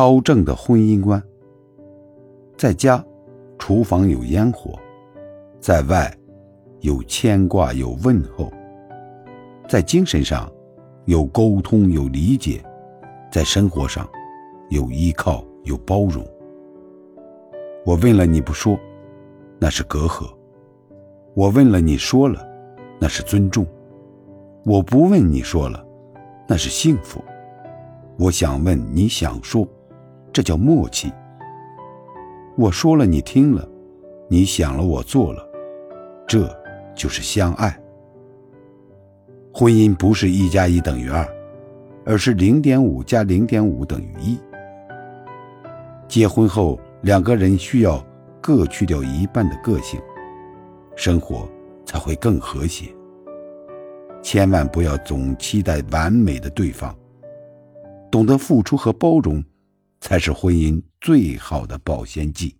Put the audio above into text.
超正的婚姻观。在家，厨房有烟火；在外，有牵挂，有问候；在精神上，有沟通，有理解；在生活上，有依靠，有包容。我问了你不说，那是隔阂；我问了你说了，那是尊重；我不问你说了，那是幸福。我想问，你想说，这叫默契。我说了，你听了；你想了，我做了，这就是相爱。婚姻不是一加一等于二，而是零点五加零点五等于一。结婚后，两个人需要各去掉一半的个性，生活才会更和谐。千万不要总期待完美的对方。懂得付出和包容，才是婚姻最好的保鲜剂。